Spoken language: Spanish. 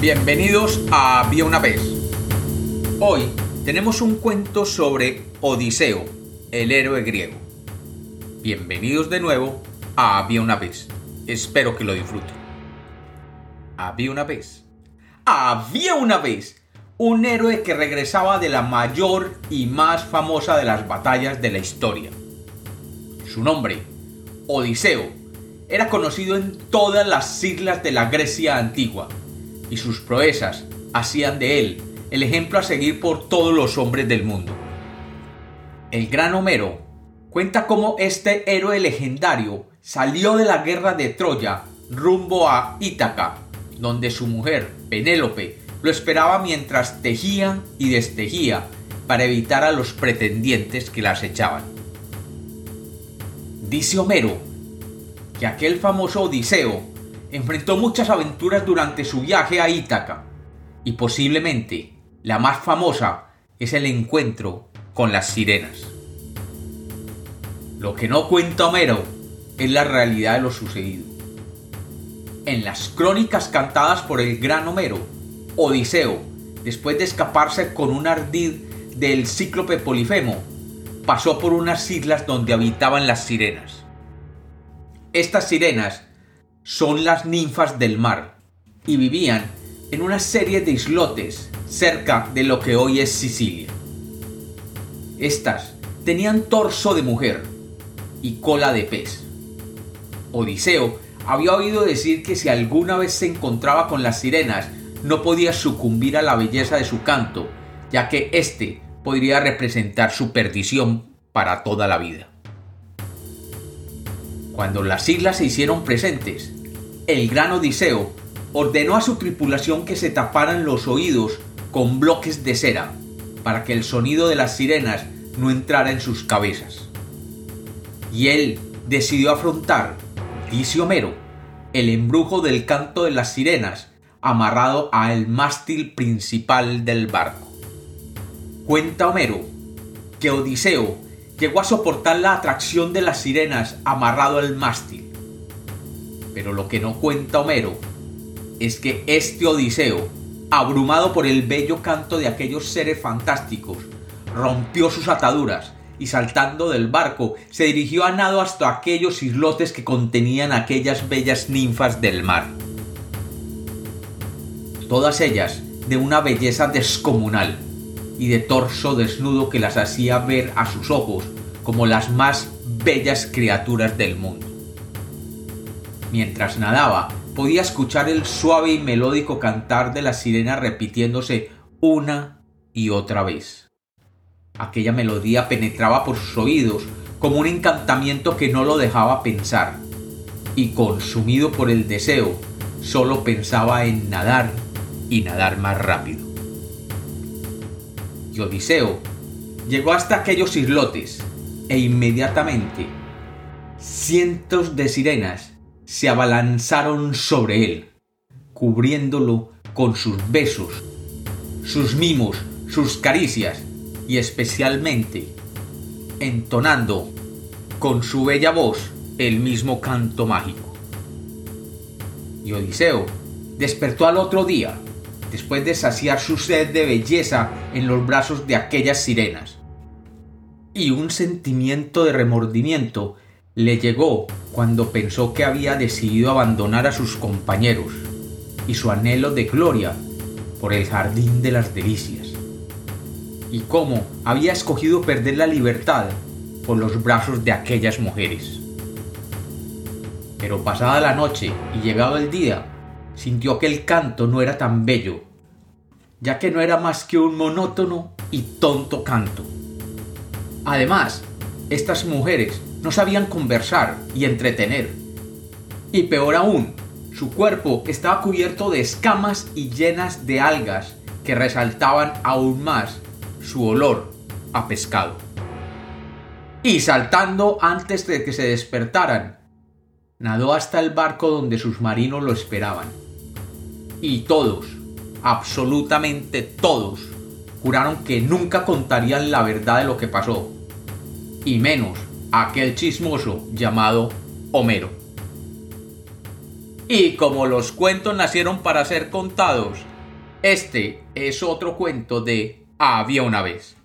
Bienvenidos a Había una vez. Hoy tenemos un cuento sobre Odiseo, el héroe griego. Bienvenidos de nuevo a Había una vez. Espero que lo disfruten. Había una vez. Había una vez un héroe que regresaba de la mayor y más famosa de las batallas de la historia. Su nombre, Odiseo, era conocido en todas las islas de la Grecia antigua y sus proezas hacían de él el ejemplo a seguir por todos los hombres del mundo. El gran Homero cuenta cómo este héroe legendario salió de la guerra de Troya rumbo a Ítaca, donde su mujer, Penélope, lo esperaba mientras tejía y destejía para evitar a los pretendientes que la acechaban. Dice Homero que aquel famoso Odiseo enfrentó muchas aventuras durante su viaje a Ítaca, y posiblemente la más famosa es el encuentro con las sirenas. Lo que no cuenta Homero es la realidad de lo sucedido. En las crónicas cantadas por el gran Homero, Odiseo, después de escaparse con un ardid del cíclope Polifemo, pasó por unas islas donde habitaban las sirenas. Estas sirenas son las ninfas del mar y vivían en una serie de islotes cerca de lo que hoy es Sicilia. Estas tenían torso de mujer y cola de pez. Odiseo había oído decir que si alguna vez se encontraba con las sirenas no podía sucumbir a la belleza de su canto, ya que éste podría representar su perdición para toda la vida. Cuando las islas se hicieron presentes, el gran Odiseo ordenó a su tripulación que se taparan los oídos con bloques de cera, para que el sonido de las sirenas no entrara en sus cabezas. Y él decidió afrontar, dice Homero, el embrujo del canto de las sirenas amarrado al mástil principal del barco. Cuenta Homero que Odiseo llegó a soportar la atracción de las sirenas amarrado al mástil pero lo que no cuenta Homero es que este Odiseo, abrumado por el bello canto de aquellos seres fantásticos, rompió sus ataduras y saltando del barco se dirigió a nado hasta aquellos islotes que contenían aquellas bellas ninfas del mar. Todas ellas de una belleza descomunal y de torso desnudo que las hacía ver a sus ojos como las más bellas criaturas del mundo. Mientras nadaba, podía escuchar el suave y melódico cantar de la sirena repitiéndose una y otra vez. Aquella melodía penetraba por sus oídos como un encantamiento que no lo dejaba pensar, y consumido por el deseo, solo pensaba en nadar y nadar más rápido. Y Odiseo llegó hasta aquellos islotes, e inmediatamente cientos de sirenas se abalanzaron sobre él, cubriéndolo con sus besos, sus mimos, sus caricias y especialmente entonando con su bella voz el mismo canto mágico. Y Odiseo despertó al otro día, después de saciar su sed de belleza en los brazos de aquellas sirenas. Y un sentimiento de remordimiento le llegó cuando pensó que había decidido abandonar a sus compañeros y su anhelo de gloria por el jardín de las delicias, y cómo había escogido perder la libertad por los brazos de aquellas mujeres. Pero pasada la noche y llegado el día, sintió que el canto no era tan bello, ya que no era más que un monótono y tonto canto. Además, estas mujeres no sabían conversar y entretener. Y peor aún, su cuerpo estaba cubierto de escamas y llenas de algas que resaltaban aún más su olor a pescado. Y saltando antes de que se despertaran, nadó hasta el barco donde sus marinos lo esperaban. Y todos, absolutamente todos, juraron que nunca contarían la verdad de lo que pasó, y menos aquel chismoso llamado Homero. Y como los cuentos nacieron para ser contados, este es otro cuento de Había una vez.